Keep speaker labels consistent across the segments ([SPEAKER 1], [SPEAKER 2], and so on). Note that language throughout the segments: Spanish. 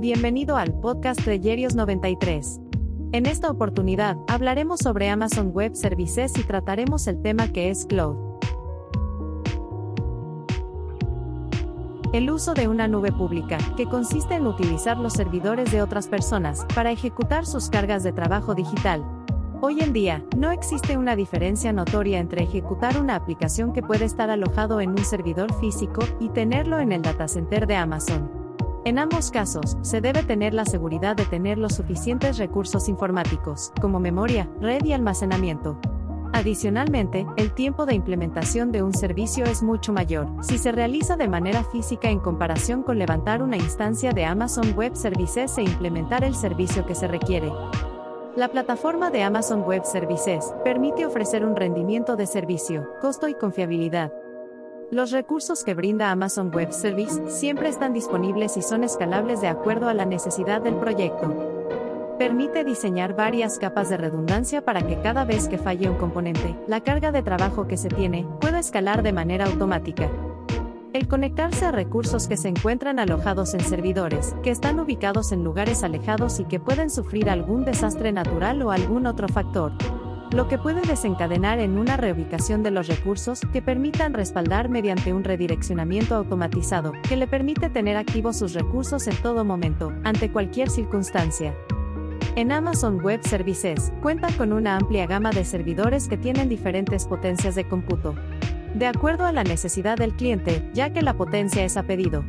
[SPEAKER 1] bienvenido al podcast de Yerios 93. En esta oportunidad, hablaremos sobre Amazon Web Services y trataremos el tema que es Cloud. El uso de una nube pública, que consiste en utilizar los servidores de otras personas para ejecutar sus cargas de trabajo digital, Hoy en día, no existe una diferencia notoria entre ejecutar una aplicación que puede estar alojado en un servidor físico y tenerlo en el datacenter de Amazon. En ambos casos, se debe tener la seguridad de tener los suficientes recursos informáticos, como memoria, red y almacenamiento. Adicionalmente, el tiempo de implementación de un servicio es mucho mayor si se realiza de manera física en comparación con levantar una instancia de Amazon Web Services e implementar el servicio que se requiere. La plataforma de Amazon Web Services permite ofrecer un rendimiento de servicio, costo y confiabilidad. Los recursos que brinda Amazon Web Service siempre están disponibles y son escalables de acuerdo a la necesidad del proyecto. Permite diseñar varias capas de redundancia para que cada vez que falle un componente, la carga de trabajo que se tiene pueda escalar de manera automática. El conectarse a recursos que se encuentran alojados en servidores, que están ubicados en lugares alejados y que pueden sufrir algún desastre natural o algún otro factor, lo que puede desencadenar en una reubicación de los recursos que permitan respaldar mediante un redireccionamiento automatizado, que le permite tener activos sus recursos en todo momento, ante cualquier circunstancia. En Amazon Web Services, cuenta con una amplia gama de servidores que tienen diferentes potencias de cómputo de acuerdo a la necesidad del cliente, ya que la potencia es a pedido.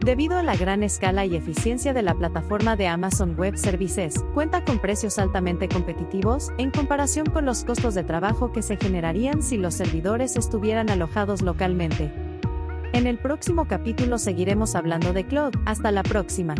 [SPEAKER 1] Debido a la gran escala y eficiencia de la plataforma de Amazon Web Services, cuenta con precios altamente competitivos en comparación con los costos de trabajo que se generarían si los servidores estuvieran alojados localmente. En el próximo capítulo seguiremos hablando de Cloud. Hasta la próxima.